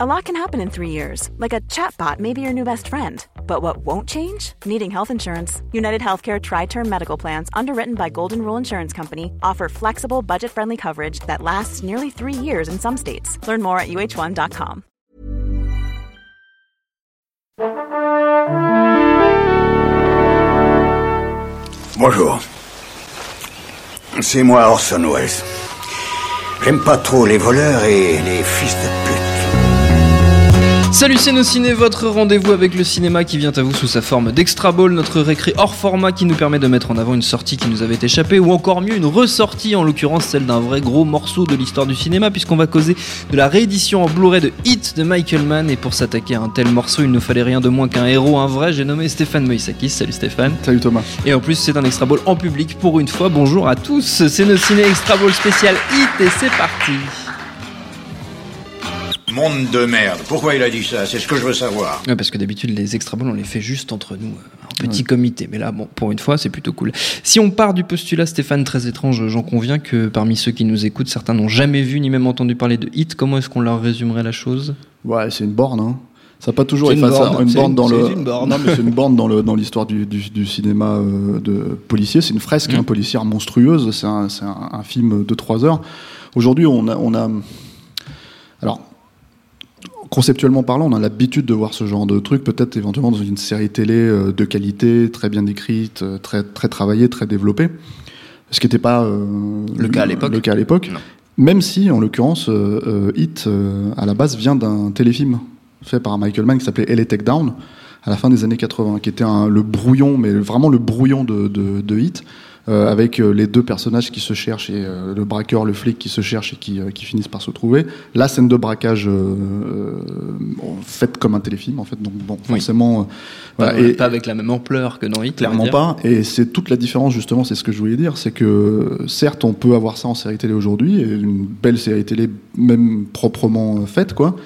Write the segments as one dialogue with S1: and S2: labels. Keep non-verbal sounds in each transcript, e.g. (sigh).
S1: A lot can happen in three years, like a chatbot may be your new best friend. But what won't change? Needing health insurance. United Healthcare Tri Term Medical Plans, underwritten by Golden Rule Insurance Company, offer flexible, budget friendly coverage that lasts nearly three years in some states. Learn more at uh1.com.
S2: Bonjour. C'est moi Orson Welles. J'aime pas trop les voleurs et les fils de pute.
S3: Salut c'est nos ciné, votre rendez-vous avec le cinéma qui vient à vous sous sa forme d'extra ball, notre récré hors format qui nous permet de mettre en avant une sortie qui nous avait échappé ou encore mieux une ressortie, en l'occurrence celle d'un vrai gros morceau de l'histoire du cinéma puisqu'on va causer de la réédition en Blu-ray de Hit de Michael Mann et pour s'attaquer à un tel morceau il ne fallait rien de moins qu'un héros, un vrai, j'ai nommé Stéphane Moïsakis. Salut Stéphane.
S4: Salut Thomas.
S3: Et en plus c'est un extra ball en public pour une fois. Bonjour à tous, c'est nos ciné extra ball spécial Hit et c'est parti.
S2: Monde de merde. Pourquoi il a dit ça? C'est ce que je veux savoir.
S3: Ouais, parce que d'habitude, les extra on les fait juste entre nous, euh, en petit comité. Mais là, bon, pour une fois, c'est plutôt cool. Si on part du postulat, Stéphane, très étrange, j'en conviens que parmi ceux qui nous écoutent, certains n'ont jamais vu ni même entendu parler de Hit. Comment est-ce qu'on leur résumerait la chose?
S4: Ouais, c'est une borne. Hein. Ça n'a pas toujours
S3: C'est
S4: été
S3: une
S4: ça,
S3: borne.
S4: une dans le.
S3: une borne.
S4: Non, mais c'est une borne dans le dans (laughs) l'histoire du, du, du cinéma euh, de policier. C'est une fresque
S3: Mm.
S4: hein, policière monstrueuse. C'est un, c'est un, un film de trois heures. Aujourd'hui, on a on a alors conceptuellement parlant, on a l'habitude de voir ce genre de truc, peut-être éventuellement dans une série télé euh, de qualité, très bien écrite, euh, très très travaillée, très développée. Ce qui n'était pas euh,
S3: Le cas à l'époque.
S4: Le cas à l'époque. Même si, en l'occurrence, euh, Hit, euh, à la base, vient d'un téléfilm fait par Michael Mann qui s'appelait LA Takedown à la fin des années 80, qui était un- le brouillon, mais vraiment le brouillon de, de, de Hit, euh, avec euh, les deux personnages qui se cherchent, et euh, le braqueur, le flic qui se cherchent et qui, euh, qui finissent par se trouver. La scène de braquage euh, euh, faite comme un téléfilm, en fait, donc bon,
S3: Oui.
S4: forcément... euh,
S3: Pas,
S4: voilà, et-
S3: pas avec la même ampleur que dans Hit.
S4: Clairement pas. Et c'est toute la différence, justement, c'est ce que je voulais dire. C'est que, certes, on peut avoir ça en série télé aujourd'hui, et une belle série télé, même proprement faite, quoi.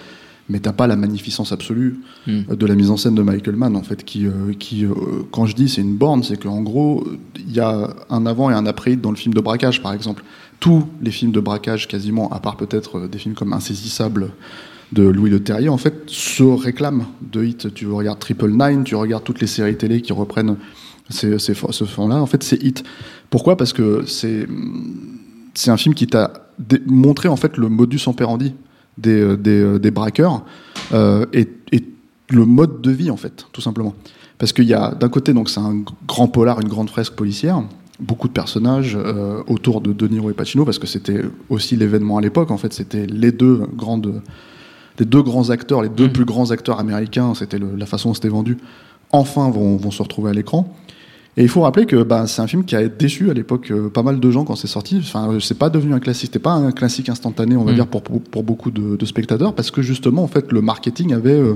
S4: Mais t'as pas la magnificence absolue
S3: Hmm.
S4: euh, de la mise en scène de Michael Mann, en fait, qui, euh, qui euh, quand je dis c'est une borne, c'est qu'en gros, il y a un avant et un après dans le film de braquage, par exemple. Tous les films de braquage, quasiment, à part peut-être des films comme Insaisissable de Louis Le Terrier, en fait, se réclament de hit. Tu regardes Triple Nine, tu regardes toutes les séries télé qui reprennent ces, ces, ce fond-là, en fait, c'est hit. Pourquoi? Parce que c'est c'est un film qui t'a montré en fait le modus operandi des, euh, des, euh, des braqueurs euh, et, et le mode de vie en fait, tout simplement. Parce qu'il y a d'un côté donc c'est un grand polar, une grande fresque policière, beaucoup de personnages euh, autour de De Niro et Pacino parce que c'était aussi l'événement à l'époque. En fait, c'était les deux grandes, les deux grands acteurs, les deux
S3: Mhm.
S4: plus grands acteurs américains. C'était la façon dont c'était vendu. Enfin, vont, vont se retrouver à l'écran. Et il faut rappeler que bah, c'est un film qui a déçu à l'époque euh, pas mal de gens quand c'est sorti. Enfin, euh, c'est pas devenu un classique. C'était pas un classique instantané, on va
S3: Mm.
S4: dire, pour, pour, pour beaucoup de, de spectateurs, parce que justement, en fait, le marketing avait euh,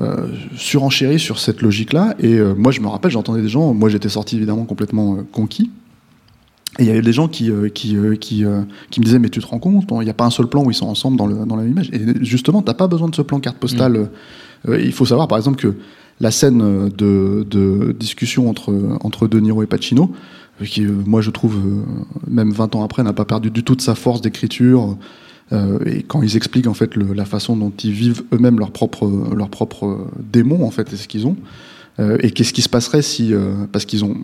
S4: euh, surenchéri sur cette logique-là. Et moi, je me rappelle, j'entendais des gens. Moi, j'étais sorti évidemment complètement conquis. Et il y avait des gens qui, qui, qui, qui me disaient, mais tu te rends compte, il n'y a pas un seul plan où ils sont ensemble dans, le, dans la même image. Et justement, t'as pas besoin de ce plan carte postale. Euh, il faut savoir, par exemple, que la scène euh, de, discussion entre, De Niro et Pacino, euh, qui, euh, moi, je trouve, même 20 ans après, n'a pas perdu du tout de sa force d'écriture. Et quand ils expliquent en fait la façon dont ils vivent eux-mêmes leur propre leur propre démon en fait et ce qu'ils ont Euh, et qu'est-ce qui se passerait si euh, parce qu'ils ont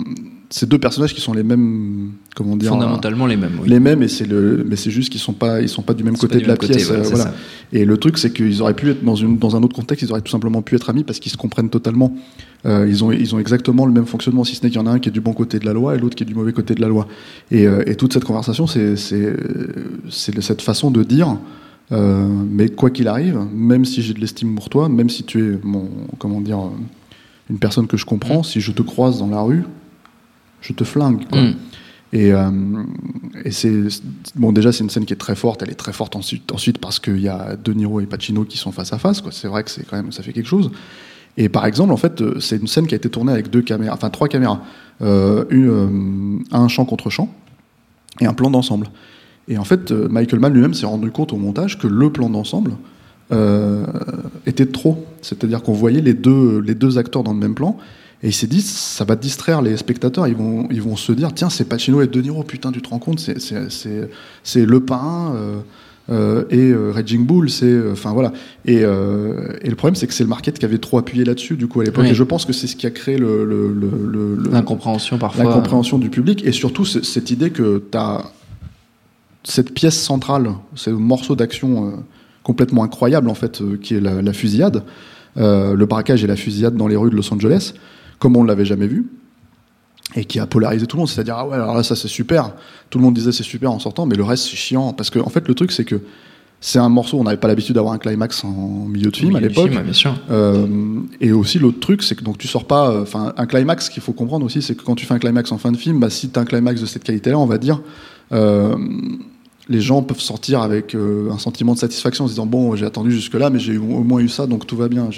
S4: ces deux personnages qui sont les mêmes comment dire
S3: Fondamentalement les mêmes. oui.
S4: les mêmes et c'est le mais c'est juste qu'ils sont pas ils sont pas du même côté de la
S3: côté,
S4: pièce
S3: voilà,
S4: euh, voilà. et le truc c'est qu'ils auraient pu être dans une dans un autre contexte ils auraient tout simplement pu être amis parce qu'ils se comprennent totalement Euh, ils ont ils ont exactement le même fonctionnement si ce n'est qu'il y en a un qui est du bon côté de la loi et l'autre qui est du mauvais côté de la loi et, euh, et toute cette conversation c'est c'est c'est cette façon de dire euh, mais quoi qu'il arrive, même si j'ai de l'estime pour toi, même si tu es mon, comment dire, une personne que je comprends, si je te croise dans la rue, je te flingue. Quoi.
S3: Mm.
S4: Et, euh, et c'est bon déjà c'est une scène qui est très forte. Elle est très forte ensuite, ensuite parce qu'il y a De Niro et Pacino qui sont face à face. Quoi. C'est vrai que c'est quand même ça fait quelque chose. Et par exemple, en fait, euh, c'est une scène qui a été tournée avec deux caméras, enfin trois caméras, euh, une, euh, un champ contre champ et un plan d'ensemble. Et en fait, Michael Mann lui-même s'est rendu compte au montage que le plan d'ensemble était de trop. C'est-à-dire qu'on voyait les deux, les deux acteurs dans le même plan. Et il s'est dit, ça va distraire les spectateurs. Ils vont, ils vont se dire, tiens, c'est Pacino et De Niro, putain, tu te rends compte, c'est, le pain. euh, euh, et euh, Raging Bull, c'est, euh, enfin voilà. Et, euh, et le problème, c'est que c'est le market qui avait trop appuyé là-dessus, du coup, à l'époque.
S3: Oui.
S4: Et je pense que c'est ce qui a créé le, le,
S3: parfois.
S4: l'incompréhension du public et surtout cette idée que tu as cette pièce centrale, ce morceau d'action euh, complètement incroyable en fait, euh, qui est la, la fusillade, euh, le braquage et la fusillade dans les rues de Los Angeles, comme on ne l'avait jamais vu, et qui a polarisé tout le monde. C'est-à-dire, ah ouais, alors là, ça c'est super. Tout le monde disait c'est super en sortant, mais le reste c'est chiant. Parce que, en fait, le truc, c'est que c'est un morceau, on n'avait pas l'habitude d'avoir un climax en milieu de film à l'époque. Euh, et aussi l'autre truc, c'est que donc tu sors pas. Enfin, un climax, qu'il faut comprendre aussi, c'est que quand tu fais un climax en fin de film, bah, si tu as un climax de cette qualité-là, on va dire, euh, les gens peuvent sortir avec euh, un sentiment de satisfaction en se disant bon, j'ai attendu jusque-là, mais j'ai au moins eu ça, donc tout va bien.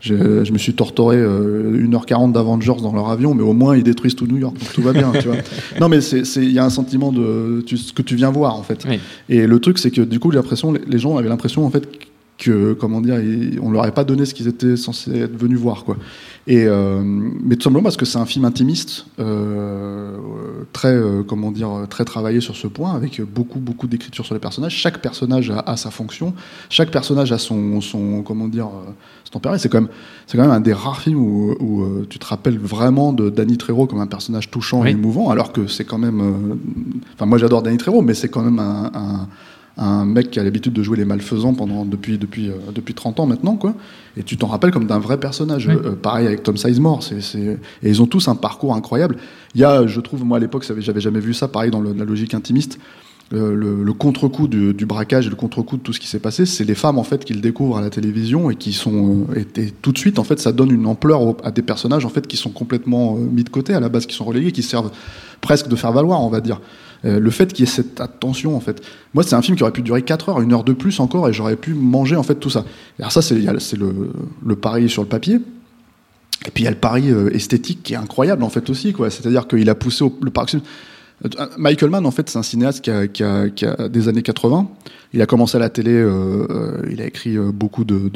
S4: Je me suis torturé euh, 1h40 d'Avengers dans leur avion, mais au moins ils détruisent tout New York, donc tout va bien. tu vois. (laughs) Non, mais il y a un sentiment de tu- ce que tu viens voir en fait.
S3: Oui.
S4: Et le truc, c'est que du coup, j'ai l'impression, les- les gens avaient l'impression en fait que, comment dire, on leur avait pas donné ce qu'ils étaient censés être venus voir, quoi. Et euh, mais tout simplement parce que c'est un film intimiste, euh, très, euh, comment dire, très travaillé sur ce point, avec beaucoup, beaucoup d'écriture sur les personnages. Chaque personnage a, a sa fonction, chaque personnage a son, son comment dire, euh, son tempérament. C'est quand même, c'est quand même un des rares films où, où, euh, tu te rappelles vraiment de Danny Trejo comme un personnage touchant
S3: Oui.
S4: et émouvant, alors que c'est quand même, euh, enfin moi j'adore Danny Trejo, mais c'est quand même un, un un mec qui a l'habitude de jouer les malfaisants pendant depuis depuis euh, depuis 30 ans maintenant quoi et tu t'en rappelles comme d'un vrai personnage
S3: Oui.
S4: Euh, pareil avec Tom Sizemore et ils ont tous un parcours incroyable il y a je trouve moi à l'époque j'avais jamais vu ça pareil dans le- la logique intimiste le, le- le contre-coup du, du braquage et le contre-coup de tout ce qui s'est passé, c'est les femmes en fait qui le découvrent à la télévision et qui sont euh, et, et tout de suite en fait ça donne une ampleur au- à des personnages en fait qui sont complètement euh, mis de côté à la base, qui sont relégués, qui servent presque de faire valoir, on va dire. Euh, le fait qu'il y ait cette attention en fait. Moi c'est un film qui aurait pu durer 4 heures, une heure de plus encore et j'aurais pu manger en fait tout ça. Alors ça c'est le, pari sur le papier. Et puis il y a le pari euh, esthétique qui est incroyable en fait aussi. C'est-à-dire qu'il a poussé le pari. Euh, Michael Mann en fait c'est un cinéaste qui a, des années 80. Il a commencé à la télé, il a écrit beaucoup de,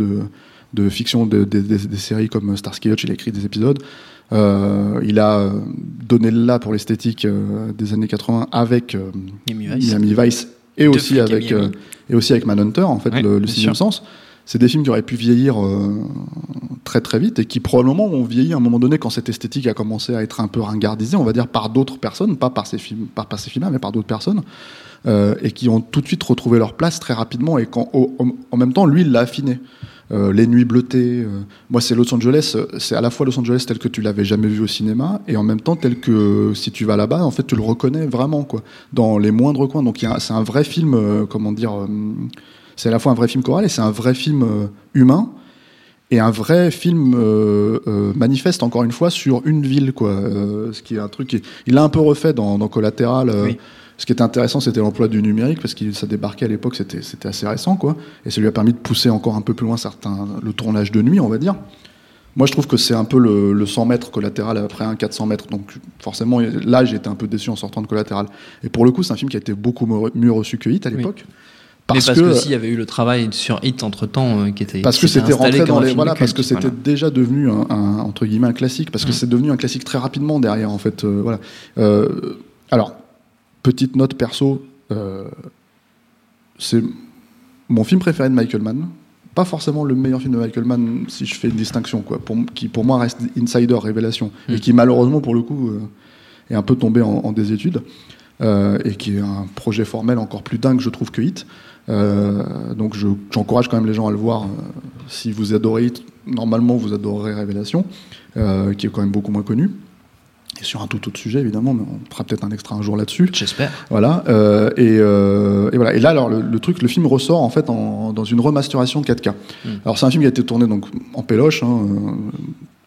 S4: de, fiction, de- de- des- des séries comme Starsky Hutch, il a écrit des épisodes. Euh, il a euh, donné le là pour l'esthétique euh, des années 80 avec euh,
S3: Miami Vice.
S4: Et aussi avec et aussi avec Manhunter en fait
S3: Ouais,
S4: le, sixième sens. C'est des films qui auraient pu vieillir très très vite et qui probablement ont vieilli à un moment donné quand cette esthétique a commencé à être un peu ringardisée, on va dire par d'autres personnes, pas par ces films, pas par ces films-là, mais par d'autres personnes, et qui ont tout de suite retrouvé leur place très rapidement. Et quand, au- en même temps, lui, il l'a affiné. Euh, les nuits bleutées. euh, moi, c'est Los Angeles. euh, C'est à la fois Los Angeles tel que tu l'avais jamais vu au cinéma, et en même temps tel que euh, si tu vas là-bas, en fait, tu le reconnais vraiment, quoi, dans les moindres coins. Donc, c'est un vrai film, comment dire. c'est à la fois un vrai film choral et c'est un vrai film humain et un vrai film euh, manifeste encore une fois sur une ville quoi Euh, ce qui est un truc qui- il l'a un peu refait dans, dans Collatéral euh,
S3: Oui.
S4: Ce qui était intéressant c'était l'emploi du numérique parce que ça débarquait à l'époque c'était c'était assez récent quoi et ça lui a permis de pousser encore un peu plus loin certains le tournage de nuit on va dire moi je trouve que c'est un peu le, le 100 mètres collatéral après un 400 mètres donc forcément là j'ai été un peu déçu en sortant de collatéral et pour le coup c'est un film qui a été beaucoup mieux- reçu que Hit à
S3: Oui.
S4: l'époque
S3: Mais parce que,
S4: que
S3: s'il y avait eu le travail sur Hit entre temps qui était
S4: parce que c'était rentré dans les voilà parce que c'était
S3: voilà.
S4: déjà devenu un, un- entre guillemets un classique parce que
S3: Mm.
S4: c'est devenu un classique très rapidement derrière en fait euh, voilà Euh, alors petite note perso euh, c'est mon film préféré de Michael Mann pas forcément le meilleur film de Michael Mann si je fais une distinction quoi pour, qui pour moi reste Insider Révélation
S3: Mm.
S4: et qui malheureusement pour le coup euh, est un peu tombé en, en désétude euh, et qui est un projet formel encore plus dingue je trouve que Hit donc je- j'encourage quand même les gens à le voir. si vous adorez Hit, normalement vous adorerez Révélation, qui est quand même beaucoup moins connu. Et sur un tout autre sujet évidemment, mais on fera peut-être un extra un jour là-dessus.
S3: J'espère.
S4: Voilà. euh, et, euh, et voilà. Et là, alors le, le truc, le film ressort en fait en- dans une remasterisation 4K.
S3: Mm.
S4: Alors c'est un film qui a été tourné donc en péloche. hein, euh,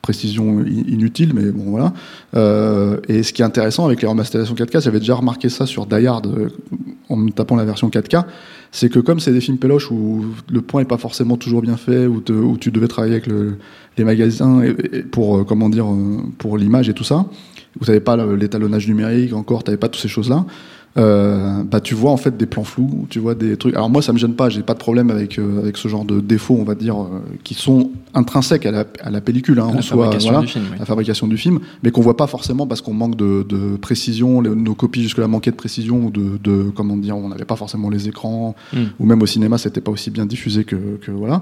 S4: précision inutile, mais bon voilà. Euh, et ce qui est intéressant avec les remasterisations 4K, j'avais déjà remarqué ça sur Die Hard euh, en me tapant la version 4K, c'est que comme c'est des films péloches où le point est pas forcément toujours bien fait, où, te- où tu devais travailler avec le- les magasins et, et pour euh, comment dire pour l'image et tout ça, vous n'avez pas l'étalonnage numérique encore, t'avais pas toutes ces choses là. euh, bah tu vois en fait des plans flous, tu vois des trucs. Alors moi ça me gêne pas, j'ai pas de problème avec euh, avec ce genre de défauts, on va dire, euh, qui sont intrinsèques à la, à la pellicule, hein,
S3: La
S4: en soi,
S3: fabrication
S4: voilà,
S3: du film, oui.
S4: la fabrication du film, mais qu'on voit pas forcément parce qu'on manque de, de précision, les- nos copies jusque-là manquaient de précision ou de, de comment dire, on n'avait pas forcément les écrans,
S3: Mm.
S4: ou même au cinéma c'était pas aussi bien diffusé que, que voilà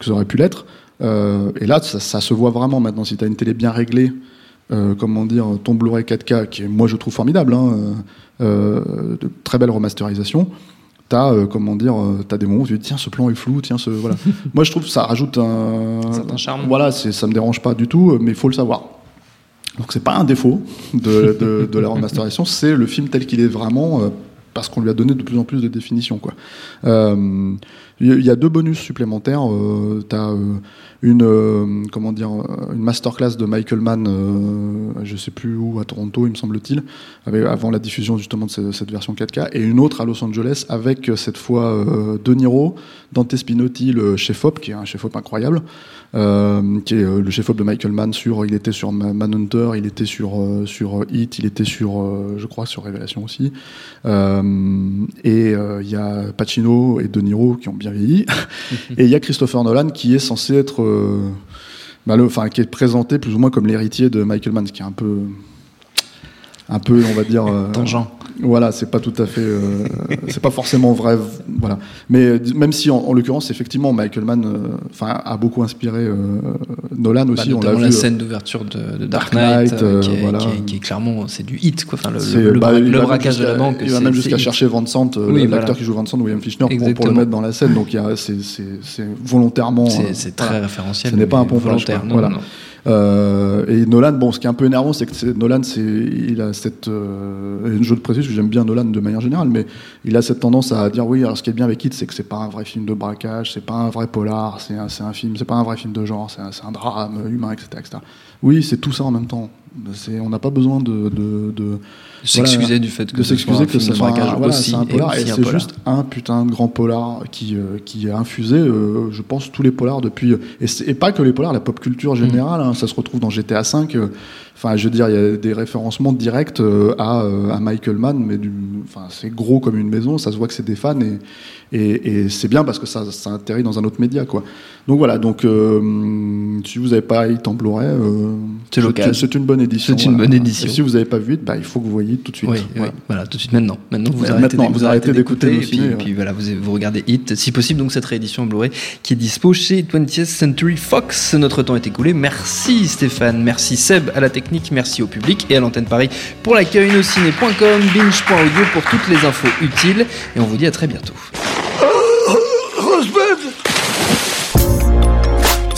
S4: que ça aurait pu l'être. Et là ça, ça se voit vraiment maintenant si tu as une télé bien réglée. Euh, comment dire, ton Blu-ray 4K, qui est, moi je trouve formidable, hein, euh, euh, de très belle remasterisation. T'as, euh, comment dire, t'as des moments où tu te dis, tiens, ce plan est flou, tiens, ce, voilà. (laughs) moi je trouve que ça rajoute un,
S3: Un charme.
S4: Voilà, ça me dérange pas du tout, mais il faut le savoir. Donc c'est pas un défaut de, de, de la remasterisation, (laughs) c'est le film tel qu'il est vraiment, parce qu'on lui a donné de plus en plus de définitions, quoi. Il y a deux bonus supplémentaires. Euh, T'as euh, une euh, comment dire euh, une masterclass de Michael Mann, je sais plus où à Toronto, il me semble-t-il, avant la diffusion justement de ce- cette version 4K, et une autre à Los Angeles avec cette fois De Niro, Dante Spinotti, le chef-op, qui est un chef-op incroyable, qui est le chef-op de Michael Mann sur, il était sur Ma- Manhunter, il était sur sur Hit, il était sur, je crois, sur Révélation aussi. Et il y a Pacino et De Niro qui ont bien (laughs) et il y a Christopher Nolan qui est censé être, euh, présenté plus ou moins comme l'héritier de Michael Mann, qui est un peu, un peu, on va dire. euh. Voilà, c'est pas tout à fait, euh, c'est pas forcément vrai, voilà. Mais euh, même si en, en l'occurrence, effectivement, Michael Mann, euh, enfin, a beaucoup inspiré euh, Nolan
S3: Bah,
S4: aussi. on l'a vu.
S3: la scène d'ouverture de, de Dark Knight, qui, est,
S4: voilà.
S3: qui est- qui est clairement c'est du hit quoi. Enfin le,
S4: bah,
S3: le braquage de la banque.
S4: Il va même jusqu'à chercher Vincent,
S3: Oui,
S4: l'acteur
S3: voilà.
S4: qui joue Vincent, William Fichtner, pour, pour le mettre dans la scène. Donc il y a- c'est volontairement.
S3: C'est très référentiel.
S4: Ce n'est pas un pompage,
S3: volontaire.
S4: Voilà. Euh, et Nolan, bon, ce qui est un peu énervant, c'est que Nolan, c'est, il a cette, euh, je précise, j'aime bien Nolan de manière générale, mais il a cette tendance à dire oui. Ce qui est bien avec Hit, c'est que c'est pas un vrai film de braquage, c'est pas un vrai polar, c'est un, un film, c'est pas un vrai film de genre, c'est un, un drame humain, etc., etc. Oui, c'est tout ça en même temps. On n'a pas besoin de, de, de
S3: S'excuser
S4: Voilà.
S3: du fait que
S4: de s'excuser que ça soit un, voilà,
S3: aussi
S4: c'est un
S3: et
S4: polar et
S3: un
S4: c'est
S3: polar.
S4: juste un putain de grand polar qui euh, qui a infusé euh, je pense tous les polars depuis et, c'est- et pas que les polars la pop culture générale hein, ça se retrouve dans GTA 5 enfin je veux dire il y a des référencements directs euh, à, euh, à Michael Mann mais enfin c'est gros comme une maison ça se voit que c'est des fans et et, et c'est bien parce que ça, ça atterrit dans un autre média quoi donc voilà donc euh, si vous n'avez pas Hit en Blu-ray euh,
S3: c'est
S4: une bonne édition
S3: C'est une
S4: voilà.
S3: bonne édition.
S4: et si vous n'avez pas vu bah, il faut que vous voyez tout de suite
S3: Oui,
S4: Voilà.
S3: oui, voilà, tout de suite maintenant. Maintenant, vous arrêtez,
S4: maintenant,
S3: vous arrêtez
S4: d'écouter
S3: et puis,
S4: ouais.
S3: voilà, vous, vous regardez Hit, si possible, donc cette réédition en Blu-ray qui est dispo chez 20th Century Fox. Notre temps est écoulé. Merci Stéphane, merci Seb à la technique, merci au public et à l'antenne Paris pour l'accueil nociné.com, binge.audio pour toutes les infos utiles et on vous dit à très bientôt.